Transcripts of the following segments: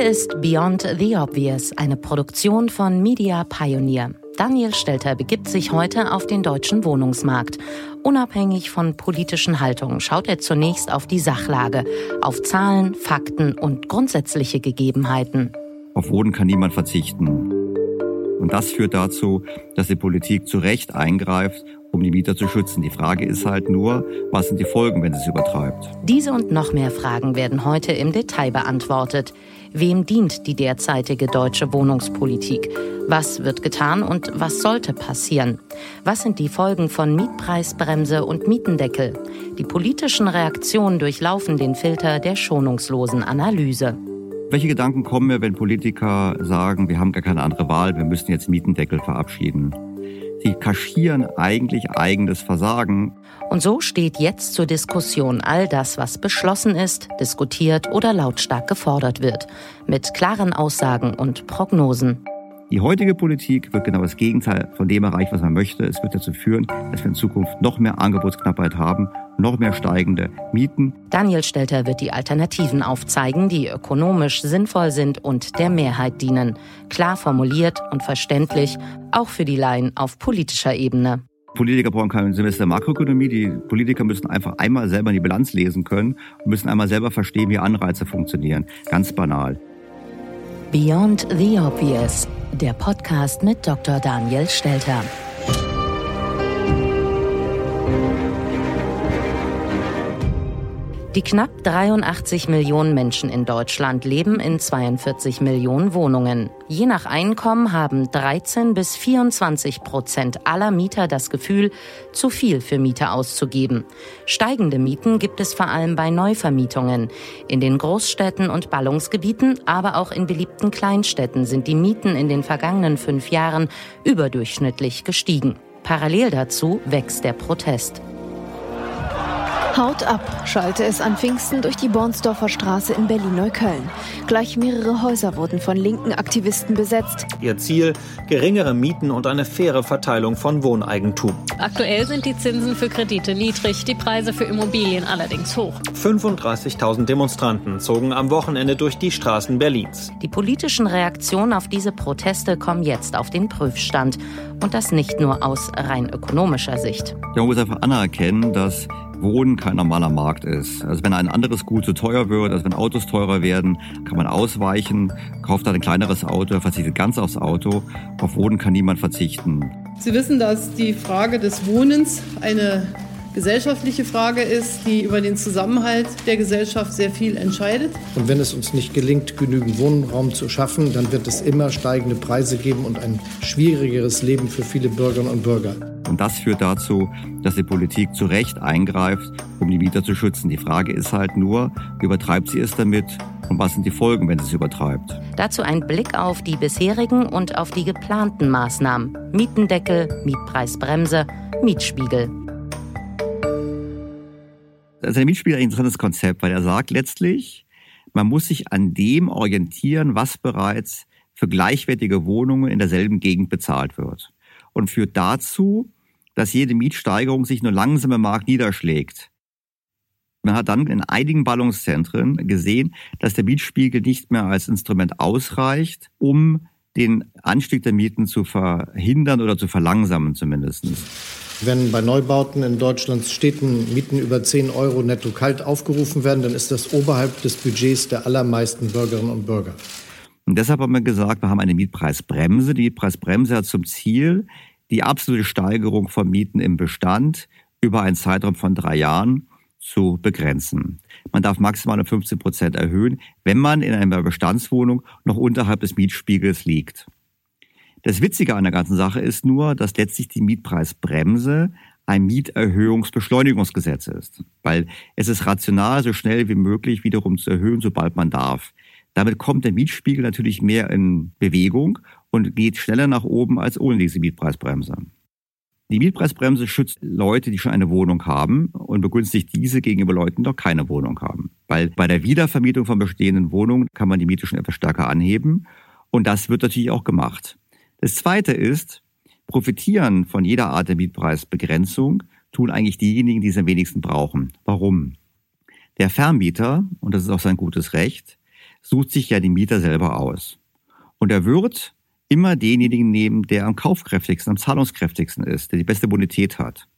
Hier ist Beyond the Obvious, eine Produktion von Media Pioneer. Daniel Stelter begibt sich heute auf den deutschen Wohnungsmarkt. Unabhängig von politischen Haltungen schaut er zunächst auf die Sachlage, auf Zahlen, Fakten und grundsätzliche Gegebenheiten. Auf Wohnen kann niemand verzichten. Und das führt dazu, dass die Politik zu Recht eingreift, um die Mieter zu schützen. Die Frage ist halt nur, was sind die Folgen, wenn sie es übertreibt? Diese und noch mehr Fragen werden heute im Detail beantwortet. Wem dient die derzeitige deutsche Wohnungspolitik? Was wird getan und was sollte passieren? Was sind die Folgen von Mietpreisbremse und Mietendeckel? Die politischen Reaktionen durchlaufen den Filter der schonungslosen Analyse. Welche Gedanken kommen mir, wenn Politiker sagen, wir haben gar keine andere Wahl, wir müssen jetzt Mietendeckel verabschieden? Sie kaschieren eigentlich eigenes Versagen. Und so steht jetzt zur Diskussion all das, was beschlossen ist, diskutiert oder lautstark gefordert wird, mit klaren Aussagen und Prognosen. Die heutige Politik wird genau das Gegenteil von dem erreichen, was man möchte. Es wird dazu führen, dass wir in Zukunft noch mehr Angebotsknappheit haben, noch mehr steigende Mieten. Daniel Stelter wird die Alternativen aufzeigen, die ökonomisch sinnvoll sind und der Mehrheit dienen. Klar formuliert und verständlich, auch für die Laien auf politischer Ebene. Politiker brauchen kein Semester Makroökonomie. Die Politiker müssen einfach einmal selber die Bilanz lesen können und müssen einmal selber verstehen, wie Anreize funktionieren. Ganz banal. Beyond the Obvious, der Podcast mit Dr. Daniel Stelter. Die knapp 83 Millionen Menschen in Deutschland leben in 42 Millionen Wohnungen. Je nach Einkommen haben 13 bis 24 Prozent aller Mieter das Gefühl, zu viel für Miete auszugeben. Steigende Mieten gibt es vor allem bei Neuvermietungen. In den Großstädten und Ballungsgebieten, aber auch in beliebten Kleinstädten sind die Mieten in den vergangenen fünf Jahren überdurchschnittlich gestiegen. Parallel dazu wächst der Protest. Haut ab, schallte es an Pfingsten durch die Bornsdorfer Straße in Berlin-Neukölln. Gleich mehrere Häuser wurden von linken Aktivisten besetzt. Ihr Ziel, geringere Mieten und eine faire Verteilung von Wohneigentum. Aktuell sind die Zinsen für Kredite niedrig, die Preise für Immobilien allerdings hoch. 35.000 Demonstranten zogen am Wochenende durch die Straßen Berlins. Die politischen Reaktionen auf diese Proteste kommen jetzt auf den Prüfstand. Und das nicht nur aus rein ökonomischer Sicht. man muss einfach anerkennen, dass Wohnen kein normaler Markt ist. Also wenn ein anderes Gut zu teuer wird, also wenn Autos teurer werden, kann man ausweichen, kauft dann ein kleineres Auto, verzichtet ganz aufs Auto. Auf Wohnen kann niemand verzichten. Sie wissen, dass die Frage des Wohnens eine gesellschaftliche Frage ist, die über den Zusammenhalt der Gesellschaft sehr viel entscheidet. Und wenn es uns nicht gelingt, genügend Wohnraum zu schaffen, dann wird es immer steigende Preise geben und ein schwierigeres Leben für viele Bürgerinnen und Bürger. Und das führt dazu, dass die Politik zu Recht eingreift, um die Mieter zu schützen. Die Frage ist halt nur, übertreibt sie es damit und was sind die Folgen, wenn sie es übertreibt? Dazu ein Blick auf die bisherigen und auf die geplanten Maßnahmen. Mietendeckel, Mietpreisbremse, Mietspiegel. Das ist ein Mietspiegel ein interessantes Konzept, weil er sagt letztlich, man muss sich an dem orientieren, was bereits für gleichwertige Wohnungen in derselben Gegend bezahlt wird. Und führt dazu, dass jede Mietsteigerung sich nur langsam im Markt niederschlägt. Man hat dann in einigen Ballungszentren gesehen, dass der Mietspiegel nicht mehr als Instrument ausreicht, um den Anstieg der Mieten zu verhindern oder zu verlangsamen zumindest. Wenn bei Neubauten in Deutschlands Städten Mieten über 10 Euro netto kalt aufgerufen werden, dann ist das oberhalb des Budgets der allermeisten Bürgerinnen und Bürger. Und deshalb haben wir gesagt, wir haben eine Mietpreisbremse. Die Mietpreisbremse hat zum Ziel, die absolute Steigerung von Mieten im Bestand über einen Zeitraum von drei Jahren zu begrenzen. Man darf maximal um 15 Prozent erhöhen, wenn man in einer Bestandswohnung noch unterhalb des Mietspiegels liegt. Das Witzige an der ganzen Sache ist nur, dass letztlich die Mietpreisbremse ein Mieterhöhungsbeschleunigungsgesetz ist, weil es ist rational, so schnell wie möglich wiederum zu erhöhen, sobald man darf. Damit kommt der Mietspiegel natürlich mehr in Bewegung und geht schneller nach oben als ohne diese Mietpreisbremse. Die Mietpreisbremse schützt Leute, die schon eine Wohnung haben und begünstigt diese gegenüber Leuten, die noch keine Wohnung haben. Weil bei der Wiedervermietung von bestehenden Wohnungen kann man die Miete schon etwas stärker anheben. Und das wird natürlich auch gemacht. Das Zweite ist, profitieren von jeder Art der Mietpreisbegrenzung tun eigentlich diejenigen, die es am wenigsten brauchen. Warum? Der Vermieter, und das ist auch sein gutes Recht, sucht sich ja die Mieter selber aus. Und er wird immer denjenigen nehmen, der am kaufkräftigsten, am zahlungskräftigsten ist, der die beste Bonität hat.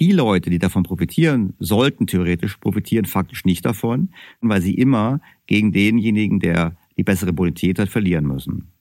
Die Leute, die davon profitieren, sollten theoretisch profitieren, faktisch nicht davon, weil sie immer gegen denjenigen, der die bessere Bonität hat, verlieren müssen.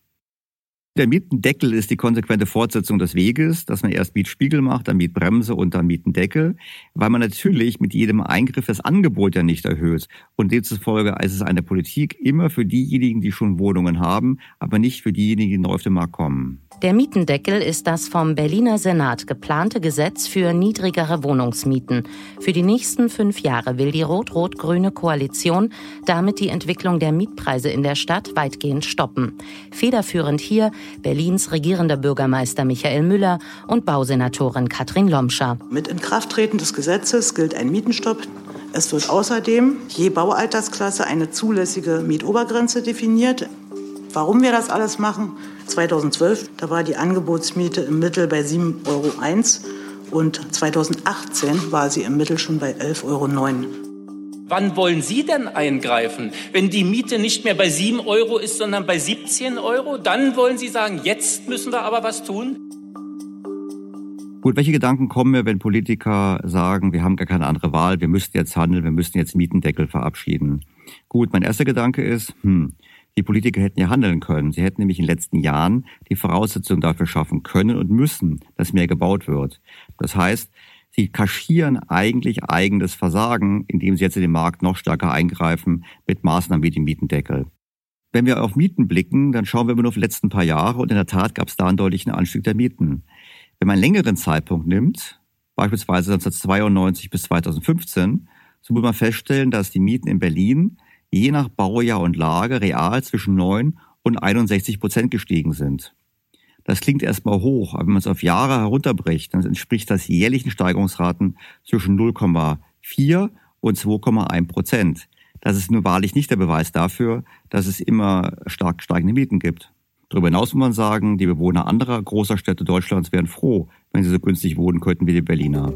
Der Mietendeckel ist die konsequente Fortsetzung des Weges, dass man erst Mietspiegel macht, dann Mietbremse und dann Mietendeckel, weil man natürlich mit jedem Eingriff das Angebot ja nicht erhöht. Und demzufolge ist es eine Politik immer für diejenigen, die schon Wohnungen haben, aber nicht für diejenigen, die neu auf den Markt kommen. Der Mietendeckel ist das vom Berliner Senat geplante Gesetz für niedrigere Wohnungsmieten. Für die nächsten fünf Jahre will die rot-rot-grüne Koalition damit die Entwicklung der Mietpreise in der Stadt weitgehend stoppen. Federführend hier Berlins regierender Bürgermeister Michael Müller und Bausenatorin Katrin Lomscher. Mit Inkrafttreten des Gesetzes gilt ein Mietenstopp. Es wird außerdem je Baualtersklasse eine zulässige Mietobergrenze definiert. Warum wir das alles machen? 2012, da war die Angebotsmiete im Mittel bei 7,01 Euro und 2018 war sie im Mittel schon bei 11,09 Euro. Wann wollen Sie denn eingreifen? Wenn die Miete nicht mehr bei 7 Euro ist, sondern bei 17 Euro, dann wollen Sie sagen, jetzt müssen wir aber was tun? Gut, welche Gedanken kommen mir, wenn Politiker sagen, wir haben gar keine andere Wahl, wir müssten jetzt handeln, wir müssen jetzt Mietendeckel verabschieden? Gut, mein erster Gedanke ist, hm, die Politiker hätten ja handeln können. Sie hätten nämlich in den letzten Jahren die Voraussetzungen dafür schaffen können und müssen, dass mehr gebaut wird. Das heißt, Sie kaschieren eigentlich eigenes Versagen, indem sie jetzt in den Markt noch stärker eingreifen mit Maßnahmen wie dem Mietendeckel. Wenn wir auf Mieten blicken, dann schauen wir immer nur auf die letzten paar Jahre und in der Tat gab es da einen deutlichen Anstieg der Mieten. Wenn man einen längeren Zeitpunkt nimmt, beispielsweise 1992 bis 2015, so muss man feststellen, dass die Mieten in Berlin je nach Baujahr und Lage real zwischen 9 und 61 Prozent gestiegen sind. Das klingt erstmal hoch, aber wenn man es auf Jahre herunterbricht, dann entspricht das jährlichen Steigerungsraten zwischen 0,4 4 und 2,1 Prozent. Das ist nur wahrlich nicht der Beweis dafür, dass es immer stark steigende Mieten gibt. Darüber hinaus muss man sagen, die Bewohner anderer großer Städte Deutschlands wären froh, wenn sie so günstig wohnen könnten wie die Berliner.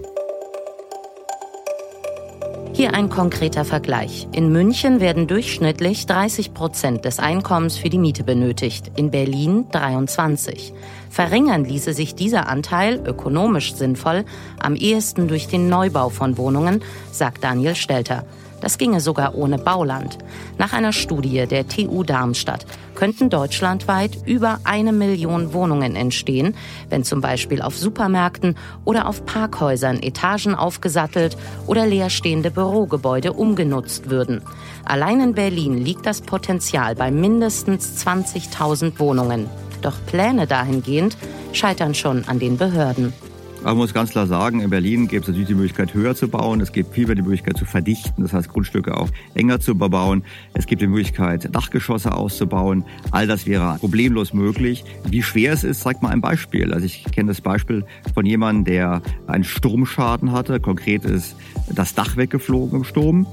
Hier ein konkreter Vergleich. In München werden durchschnittlich 30 Prozent des Einkommens für die Miete benötigt, in Berlin 23. Verringern ließe sich dieser Anteil, ökonomisch sinnvoll, am ehesten durch den Neubau von Wohnungen, sagt Daniel Stelter. Das ginge sogar ohne Bauland. Nach einer Studie der TU Darmstadt könnten deutschlandweit über eine Million Wohnungen entstehen, wenn zum Beispiel auf Supermärkten oder auf Parkhäusern Etagen aufgesattelt oder leerstehende Bürogebäude umgenutzt würden. Allein in Berlin liegt das Potenzial bei mindestens 20.000 Wohnungen. Doch Pläne dahingehend scheitern schon an den Behörden. Aber man muss ganz klar sagen, in Berlin gibt es natürlich die Möglichkeit, höher zu bauen. Es gibt vielmehr die Möglichkeit zu verdichten, das heißt Grundstücke auch enger zu bebauen. Es gibt die Möglichkeit, Dachgeschosse auszubauen. All das wäre problemlos möglich. Wie schwer es ist, zeigt mal ein Beispiel. Also ich kenne das Beispiel von jemandem, der einen Sturmschaden hatte. Konkret ist das Dach weggeflogen im Sturm.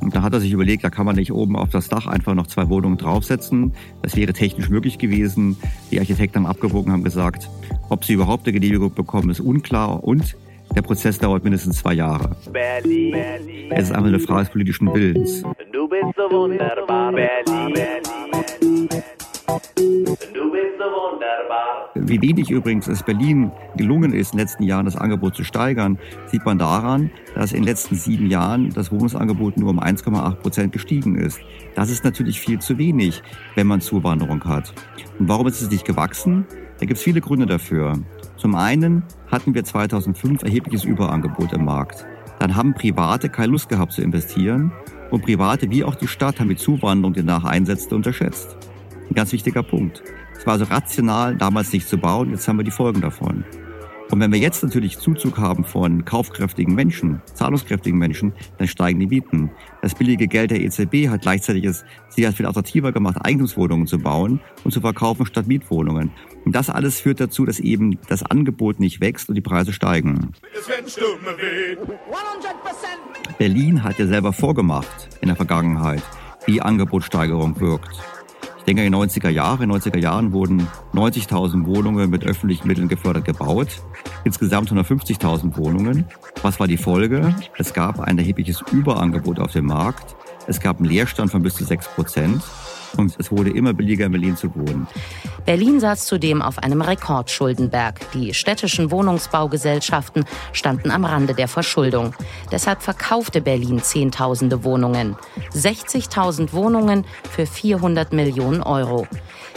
Und da hat er sich überlegt, da kann man nicht oben auf das Dach einfach noch zwei Wohnungen draufsetzen. Das wäre technisch möglich gewesen. Die Architekten haben abgewogen, haben gesagt, ob sie überhaupt eine Genehmigung bekommen, ist unklar. Und der Prozess dauert mindestens zwei Jahre. Berlin, Berlin, es ist einfach eine Frage des politischen Willens. Du bist so wunderbar, Berlin. So wunderbar. Wie wenig übrigens es Berlin gelungen ist, in den letzten Jahren das Angebot zu steigern, sieht man daran, dass in den letzten sieben Jahren das Wohnungsangebot nur um 1,8 Prozent gestiegen ist. Das ist natürlich viel zu wenig, wenn man Zuwanderung hat. Und warum ist es nicht gewachsen? Da gibt es viele Gründe dafür. Zum einen hatten wir 2005 erhebliches Überangebot im Markt. Dann haben Private keine Lust gehabt zu investieren und Private wie auch die Stadt haben die Zuwanderung, die nach einsetzte, unterschätzt. Ein ganz wichtiger Punkt. Es war also rational, damals nicht zu bauen, jetzt haben wir die Folgen davon. Und wenn wir jetzt natürlich Zuzug haben von kaufkräftigen Menschen, zahlungskräftigen Menschen, dann steigen die Mieten. Das billige Geld der EZB hat gleichzeitig es sehr viel attraktiver gemacht, Eigentumswohnungen zu bauen und zu verkaufen statt Mietwohnungen. Und das alles führt dazu, dass eben das Angebot nicht wächst und die Preise steigen. Berlin hat ja selber vorgemacht in der Vergangenheit, wie Angebotssteigerung wirkt. Denke, in den 90er Jahren, in den 90er Jahren wurden 90.000 Wohnungen mit öffentlichen Mitteln gefördert gebaut. Insgesamt 150.000 Wohnungen. Was war die Folge? Es gab ein erhebliches Überangebot auf dem Markt. Es gab einen Leerstand von bis zu 6 Prozent und es wurde immer billiger in Berlin zu wohnen. Berlin saß zudem auf einem Rekordschuldenberg. Die städtischen Wohnungsbaugesellschaften standen am Rande der Verschuldung. Deshalb verkaufte Berlin Zehntausende Wohnungen. 60.000 Wohnungen für 400 Millionen Euro.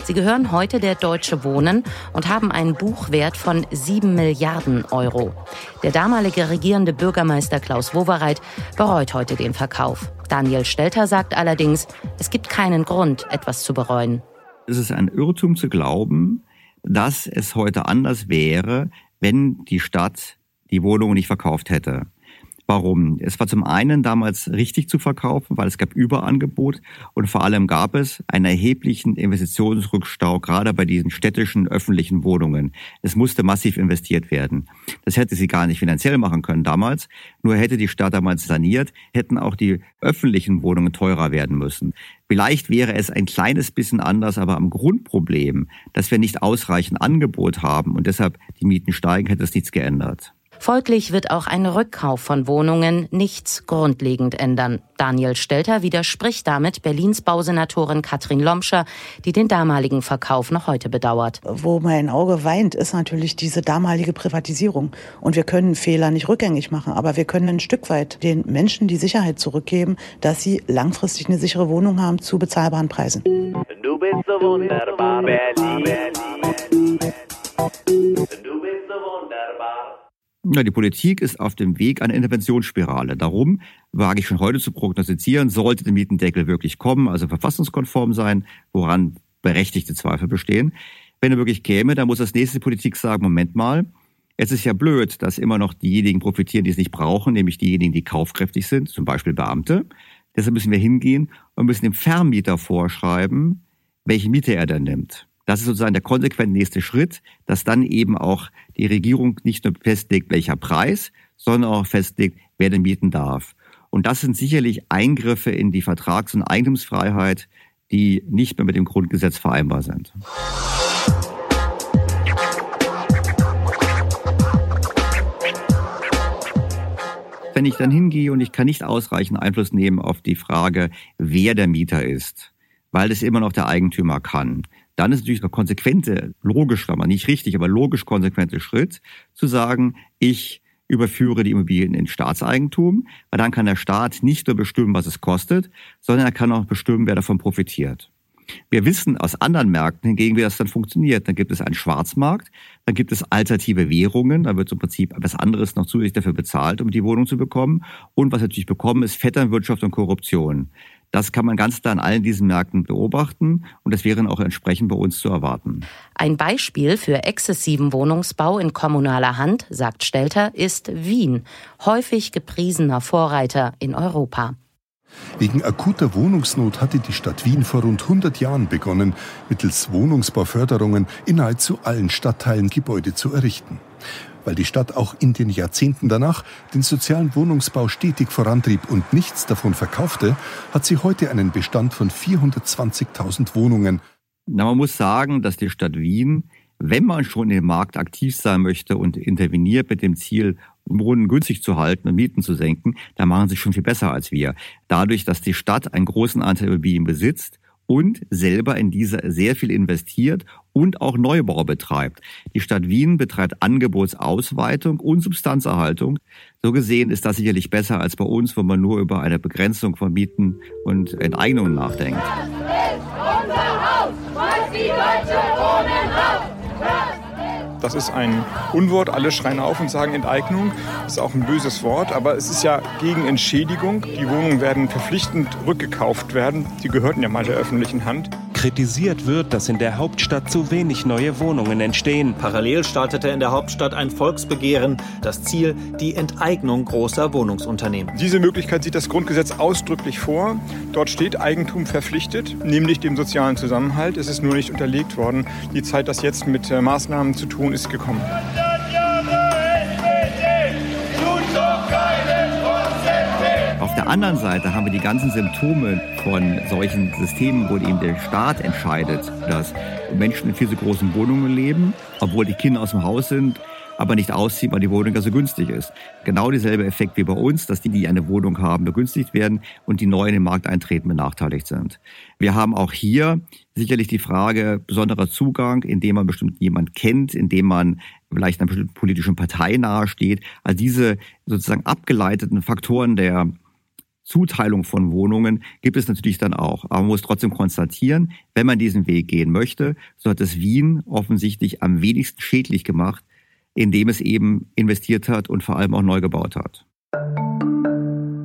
Sie gehören heute der Deutsche Wohnen und haben einen Buchwert von 7 Milliarden Euro. Der damalige regierende Bürgermeister Klaus Wowereit bereut heute den Verkauf. Daniel Stelter sagt allerdings, es gibt keinen Grund, etwas zu bereuen. Es ist ein Irrtum zu glauben, dass es heute anders wäre, wenn die Stadt die Wohnungen nicht verkauft hätte. Warum? Es war zum einen damals richtig zu verkaufen, weil es gab Überangebot und vor allem gab es einen erheblichen Investitionsrückstau, gerade bei diesen städtischen öffentlichen Wohnungen. Es musste massiv investiert werden. Das hätte sie gar nicht finanziell machen können damals. Nur hätte die Stadt damals saniert, hätten auch die öffentlichen Wohnungen teurer werden müssen. Vielleicht wäre es ein kleines bisschen anders, aber am Grundproblem, dass wir nicht ausreichend Angebot haben und deshalb die Mieten steigen, hätte es nichts geändert. Folglich wird auch ein Rückkauf von Wohnungen nichts grundlegend ändern. Daniel Stelter widerspricht damit Berlins Bausenatorin Katrin Lomscher, die den damaligen Verkauf noch heute bedauert. Wo mein Auge weint, ist natürlich diese damalige Privatisierung. Und wir können Fehler nicht rückgängig machen, aber wir können ein Stück weit den Menschen die Sicherheit zurückgeben, dass sie langfristig eine sichere Wohnung haben zu bezahlbaren Preisen. Du bist so wunderbar, Berlin. Du bist so wunderbar. Ja, die Politik ist auf dem Weg einer Interventionsspirale. Darum wage ich schon heute zu prognostizieren, sollte der Mietendeckel wirklich kommen, also verfassungskonform sein, woran berechtigte Zweifel bestehen. Wenn er wirklich käme, dann muss das nächste Politik sagen, Moment mal, es ist ja blöd, dass immer noch diejenigen profitieren, die es nicht brauchen, nämlich diejenigen, die kaufkräftig sind, zum Beispiel Beamte. Deshalb müssen wir hingehen und müssen dem Vermieter vorschreiben, welche Miete er dann nimmt. Das ist sozusagen der konsequent nächste Schritt, dass dann eben auch die Regierung nicht nur festlegt, welcher Preis, sondern auch festlegt, wer denn mieten darf. Und das sind sicherlich Eingriffe in die Vertrags- und Eigentumsfreiheit, die nicht mehr mit dem Grundgesetz vereinbar sind. Wenn ich dann hingehe und ich kann nicht ausreichend Einfluss nehmen auf die Frage, wer der Mieter ist, weil es immer noch der Eigentümer kann, dann ist natürlich der konsequente, logisch, aber nicht richtig, aber logisch konsequente Schritt, zu sagen, ich überführe die Immobilien in Staatseigentum, weil dann kann der Staat nicht nur bestimmen, was es kostet, sondern er kann auch bestimmen, wer davon profitiert. Wir wissen aus anderen Märkten hingegen, wie das dann funktioniert. Dann gibt es einen Schwarzmarkt, dann gibt es alternative Währungen, da wird im Prinzip etwas anderes noch zusätzlich dafür bezahlt, um die Wohnung zu bekommen. Und was natürlich bekommen ist Vetternwirtschaft und Korruption. Das kann man ganz klar an allen diesen Märkten beobachten und das wäre auch entsprechend bei uns zu erwarten. Ein Beispiel für exzessiven Wohnungsbau in kommunaler Hand, sagt Stelter, ist Wien, häufig gepriesener Vorreiter in Europa. Wegen akuter Wohnungsnot hatte die Stadt Wien vor rund 100 Jahren begonnen, mittels Wohnungsbauförderungen in nahezu allen Stadtteilen Gebäude zu errichten. Weil die Stadt auch in den Jahrzehnten danach den sozialen Wohnungsbau stetig vorantrieb und nichts davon verkaufte, hat sie heute einen Bestand von 420.000 Wohnungen. Na, man muss sagen, dass die Stadt Wien, wenn man schon im Markt aktiv sein möchte und interveniert mit dem Ziel, Wohnen günstig zu halten und Mieten zu senken, da machen sie schon viel besser als wir. Dadurch, dass die Stadt einen großen Anteil Immobilien besitzt und selber in diese sehr viel investiert und auch Neubau betreibt. Die Stadt Wien betreibt Angebotsausweitung und Substanzerhaltung. So gesehen ist das sicherlich besser als bei uns, wo man nur über eine Begrenzung von Mieten und Enteignungen nachdenkt. Das ist unser Haus, was die Deutsche wohnen raus. Das ist ein Unwort. Alle schreien auf und sagen Enteignung. Das ist auch ein böses Wort, aber es ist ja gegen Entschädigung. Die Wohnungen werden verpflichtend rückgekauft werden. Die gehörten ja mal der öffentlichen Hand. Kritisiert wird, dass in der Hauptstadt zu wenig neue Wohnungen entstehen. Parallel startete in der Hauptstadt ein Volksbegehren. Das Ziel, die Enteignung großer Wohnungsunternehmen. Diese Möglichkeit sieht das Grundgesetz ausdrücklich vor. Dort steht Eigentum verpflichtet, nämlich dem sozialen Zusammenhalt. Es ist nur nicht unterlegt worden. Die Zeit, das jetzt mit äh, Maßnahmen zu tun, ist gekommen. Auf der anderen Seite haben wir die ganzen Symptome von solchen Systemen, wo eben der Staat entscheidet, dass Menschen in viel zu großen Wohnungen leben, obwohl die Kinder aus dem Haus sind, aber nicht ausziehen, weil die Wohnung ja so günstig ist. Genau dieselbe Effekt wie bei uns, dass die, die eine Wohnung haben, begünstigt werden und die neu in den Markt eintreten, benachteiligt sind. Wir haben auch hier sicherlich die Frage besonderer Zugang, indem man bestimmt jemand kennt, indem man vielleicht einer bestimmten politischen Partei nahesteht. Also diese sozusagen abgeleiteten Faktoren der Zuteilung von Wohnungen gibt es natürlich dann auch. Aber man muss trotzdem konstatieren, wenn man diesen Weg gehen möchte, so hat es Wien offensichtlich am wenigsten schädlich gemacht, indem es eben investiert hat und vor allem auch neu gebaut hat.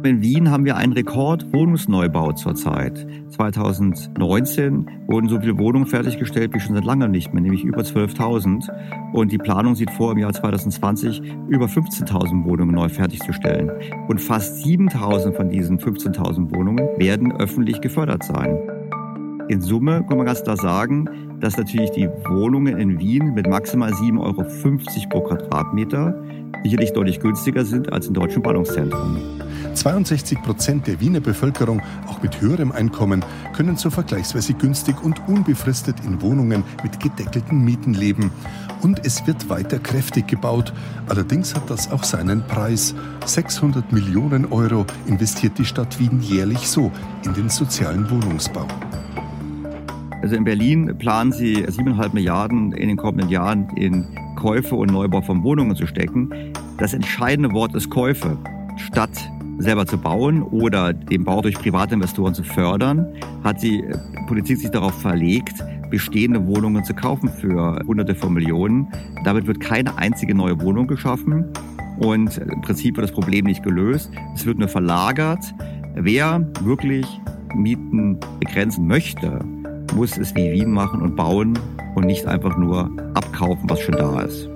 In Wien haben wir einen Rekordwohnungsneubau zurzeit. 2019 wurden so viele Wohnungen fertiggestellt wie schon seit langem nicht mehr, nämlich über 12.000. Und die Planung sieht vor, im Jahr 2020 über 15.000 Wohnungen neu fertigzustellen. Und fast 7.000 von diesen 15.000 Wohnungen werden öffentlich gefördert sein. In Summe kann man ganz klar sagen, dass natürlich die Wohnungen in Wien mit maximal 7,50 Euro pro Quadratmeter sicherlich deutlich günstiger sind als in deutschen Ballungszentren. 62 Prozent der Wiener Bevölkerung, auch mit höherem Einkommen, können so vergleichsweise günstig und unbefristet in Wohnungen mit gedeckelten Mieten leben. Und es wird weiter kräftig gebaut. Allerdings hat das auch seinen Preis. 600 Millionen Euro investiert die Stadt Wien jährlich so in den sozialen Wohnungsbau. Also in Berlin planen sie 7,5 Milliarden in den kommenden Jahren in Käufe und Neubau von Wohnungen zu stecken. Das entscheidende Wort ist Käufe. Statt selber zu bauen oder den Bau durch Privatinvestoren zu fördern, hat die Politik sich darauf verlegt, bestehende Wohnungen zu kaufen für Hunderte von Millionen. Damit wird keine einzige neue Wohnung geschaffen und im Prinzip wird das Problem nicht gelöst. Es wird nur verlagert. Wer wirklich Mieten begrenzen möchte, muss es wie Wien machen und bauen und nicht einfach nur abkaufen, was schon da ist.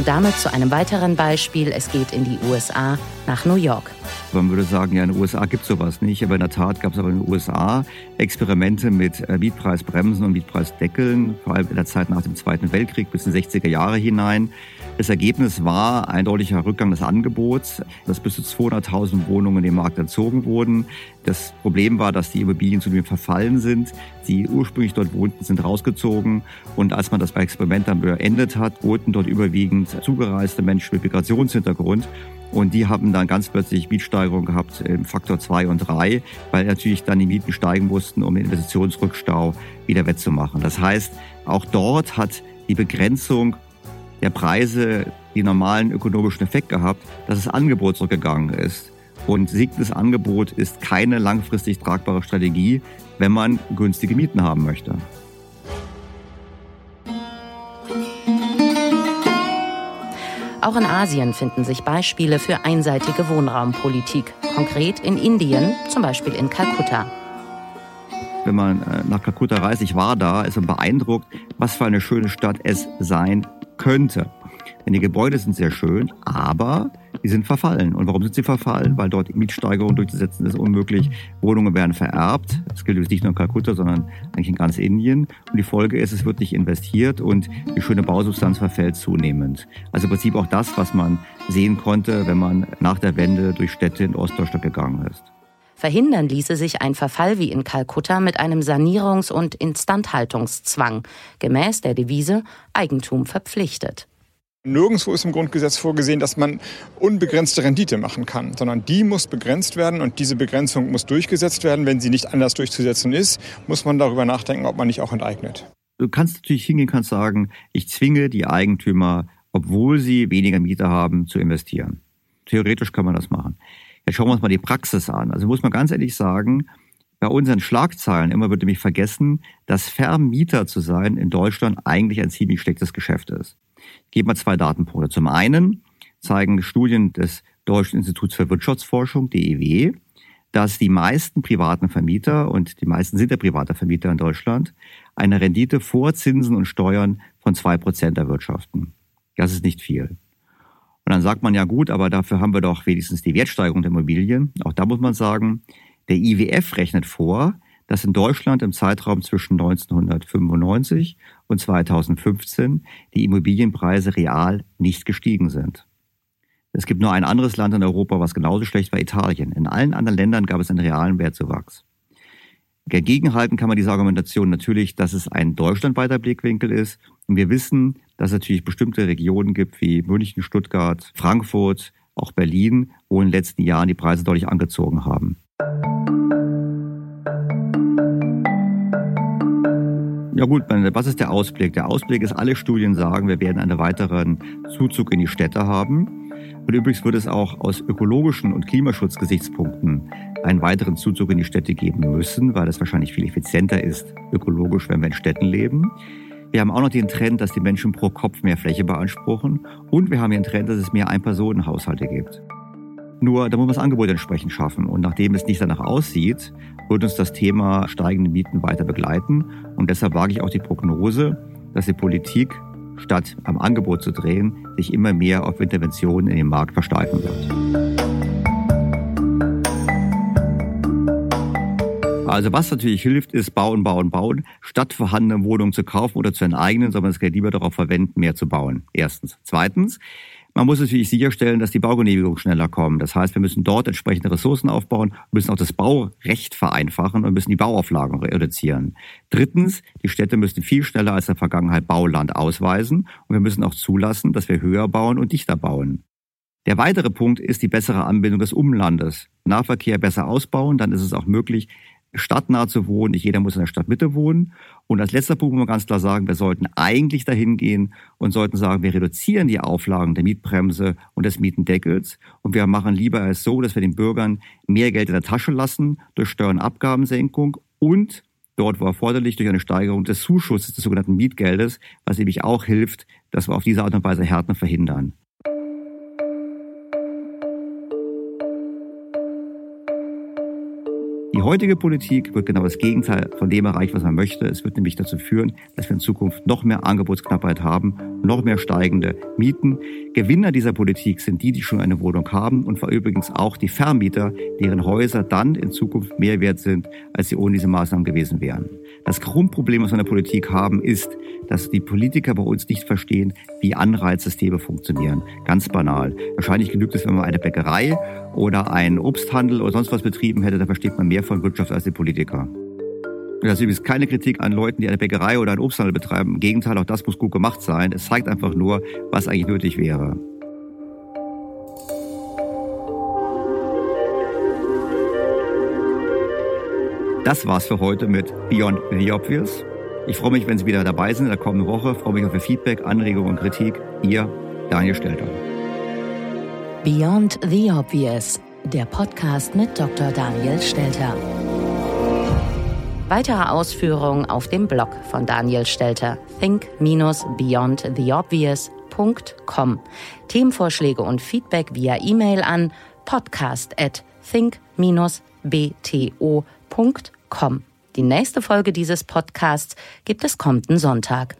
Und damit zu einem weiteren Beispiel. Es geht in die USA nach New York. Man würde sagen, ja, in den USA gibt es sowas nicht, aber in der Tat gab es auch in den USA Experimente mit äh, Mietpreisbremsen und Mietpreisdeckeln, vor allem in der Zeit nach dem Zweiten Weltkrieg bis in die 60er Jahre hinein. Das Ergebnis war eindeutiger Rückgang des Angebots, dass bis zu 200.000 Wohnungen dem Markt entzogen wurden. Das Problem war, dass die Immobilien zudem verfallen sind. Die ursprünglich dort wohnten, sind rausgezogen. Und als man das Experiment dann beendet hat, wohnten dort überwiegend zugereiste Menschen mit Migrationshintergrund. Und die haben dann ganz plötzlich Mietsteigerungen gehabt im Faktor zwei und drei, weil natürlich dann die Mieten steigen mussten, um den Investitionsrückstau wieder wettzumachen. Das heißt, auch dort hat die Begrenzung der Preise den normalen ökonomischen Effekt gehabt, dass das Angebot zurückgegangen ist. Und sinkendes Angebot ist keine langfristig tragbare Strategie, wenn man günstige Mieten haben möchte. Auch in Asien finden sich Beispiele für einseitige Wohnraumpolitik, konkret in Indien, zum Beispiel in Kalkutta. Wenn man äh, nach Kalkutta reist, ich war da, ist man beeindruckt, was für eine schöne Stadt es sein könnte. Denn die Gebäude sind sehr schön, aber die sind verfallen. Und warum sind sie verfallen? Weil dort Mietsteigerungen durchzusetzen ist unmöglich. Wohnungen werden vererbt. Das gilt nicht nur in Kalkutta, sondern eigentlich in ganz Indien. Und die Folge ist, es wird nicht investiert und die schöne Bausubstanz verfällt zunehmend. Also im Prinzip auch das, was man sehen konnte, wenn man nach der Wende durch Städte in Ostdeutschland gegangen ist. Verhindern ließe sich ein Verfall wie in Kalkutta mit einem Sanierungs- und Instandhaltungszwang, gemäß der Devise Eigentum verpflichtet. Nirgendwo ist im Grundgesetz vorgesehen, dass man unbegrenzte Rendite machen kann, sondern die muss begrenzt werden und diese Begrenzung muss durchgesetzt werden. Wenn sie nicht anders durchzusetzen ist, muss man darüber nachdenken, ob man nicht auch enteignet. Du kannst natürlich hingehen, kannst sagen, ich zwinge die Eigentümer, obwohl sie weniger Mieter haben, zu investieren. Theoretisch kann man das machen. Jetzt schauen wir uns mal die Praxis an. Also muss man ganz ehrlich sagen, bei unseren Schlagzeilen immer wird nämlich vergessen, dass Vermieter zu sein in Deutschland eigentlich ein ziemlich schlechtes Geschäft ist. Ich gebe mal zwei Datenpunkte. Zum einen zeigen Studien des Deutschen Instituts für Wirtschaftsforschung, DEW, dass die meisten privaten Vermieter, und die meisten sind ja private Vermieter in Deutschland, eine Rendite vor Zinsen und Steuern von zwei Prozent erwirtschaften. Das ist nicht viel. Und dann sagt man ja gut, aber dafür haben wir doch wenigstens die Wertsteigerung der Immobilien. Auch da muss man sagen, der IWF rechnet vor, dass in Deutschland im Zeitraum zwischen 1995 und 2015 die Immobilienpreise real nicht gestiegen sind. Es gibt nur ein anderes Land in Europa, was genauso schlecht war, Italien. In allen anderen Ländern gab es einen realen Wertzuwachs. Dagegenhalten kann man diese Argumentation natürlich, dass es ein deutschlandweiter Blickwinkel ist. Und wir wissen, dass es natürlich bestimmte Regionen gibt wie München, Stuttgart, Frankfurt, auch Berlin, wo in den letzten Jahren die Preise deutlich angezogen haben. Ja gut, was ist der Ausblick? Der Ausblick ist, alle Studien sagen, wir werden einen weiteren Zuzug in die Städte haben. Und übrigens wird es auch aus ökologischen und Klimaschutzgesichtspunkten einen weiteren Zuzug in die Städte geben müssen, weil es wahrscheinlich viel effizienter ist, ökologisch, wenn wir in Städten leben. Wir haben auch noch den Trend, dass die Menschen pro Kopf mehr Fläche beanspruchen. Und wir haben den Trend, dass es mehr Ein-Personen-Haushalte gibt. Nur da muss man das Angebot entsprechend schaffen. Und nachdem es nicht danach aussieht, wird uns das Thema steigende Mieten weiter begleiten. Und deshalb wage ich auch die Prognose, dass die Politik, statt am Angebot zu drehen, sich immer mehr auf Interventionen in den Markt versteifen wird. Also was natürlich hilft, ist bauen, bauen, bauen. Statt vorhandene Wohnungen zu kaufen oder zu enteignen, soll man das Geld lieber darauf verwenden, mehr zu bauen. Erstens. Zweitens, man muss natürlich sicherstellen, dass die Baugenehmigungen schneller kommen. Das heißt, wir müssen dort entsprechende Ressourcen aufbauen, müssen auch das Baurecht vereinfachen und müssen die Bauauflagen reduzieren. Drittens, die Städte müssen viel schneller als in der Vergangenheit Bauland ausweisen und wir müssen auch zulassen, dass wir höher bauen und dichter bauen. Der weitere Punkt ist die bessere Anbindung des Umlandes. Nahverkehr besser ausbauen, dann ist es auch möglich, stadtnah zu wohnen. Nicht jeder muss in der Stadtmitte wohnen. Und als letzter Punkt muss man ganz klar sagen, wir sollten eigentlich dahin gehen und sollten sagen, wir reduzieren die Auflagen der Mietbremse und des Mietendeckels. Und wir machen lieber es so, dass wir den Bürgern mehr Geld in der Tasche lassen durch Steuer- und Abgabensenkung und dort, wo erforderlich, durch eine Steigerung des Zuschusses des sogenannten Mietgeldes, was nämlich auch hilft, dass wir auf diese Art und Weise Härten verhindern. Die heutige Politik wird genau das Gegenteil von dem erreichen, was man möchte. Es wird nämlich dazu führen, dass wir in Zukunft noch mehr Angebotsknappheit haben noch mehr steigende Mieten. Gewinner dieser Politik sind die, die schon eine Wohnung haben und zwar übrigens auch die Vermieter, deren Häuser dann in Zukunft mehr wert sind, als sie ohne diese Maßnahmen gewesen wären. Das Grundproblem, was wir in der Politik haben, ist, dass die Politiker bei uns nicht verstehen, wie Anreizsysteme funktionieren. Ganz banal. Wahrscheinlich genügt es, wenn man eine Bäckerei oder einen Obsthandel oder sonst was betrieben hätte, da versteht man mehr von Wirtschaft als die Politiker. Das ist übrigens keine Kritik an Leuten, die eine Bäckerei oder einen Obsthandel betreiben. Im Gegenteil, auch das muss gut gemacht sein. Es zeigt einfach nur, was eigentlich nötig wäre. Das war's für heute mit Beyond the Obvious. Ich freue mich, wenn Sie wieder dabei sind in der kommenden Woche. Ich freue mich auf Ihr Feedback, Anregungen und Kritik. Ihr Daniel Stelter. Beyond the Obvious, der Podcast mit Dr. Daniel Stelter. Weitere Ausführungen auf dem Blog von Daniel Stelter think-beyondtheobvious.com. Themenvorschläge und Feedback via E-Mail an podcast at think-bto.com. Die nächste Folge dieses Podcasts gibt es kommenden Sonntag.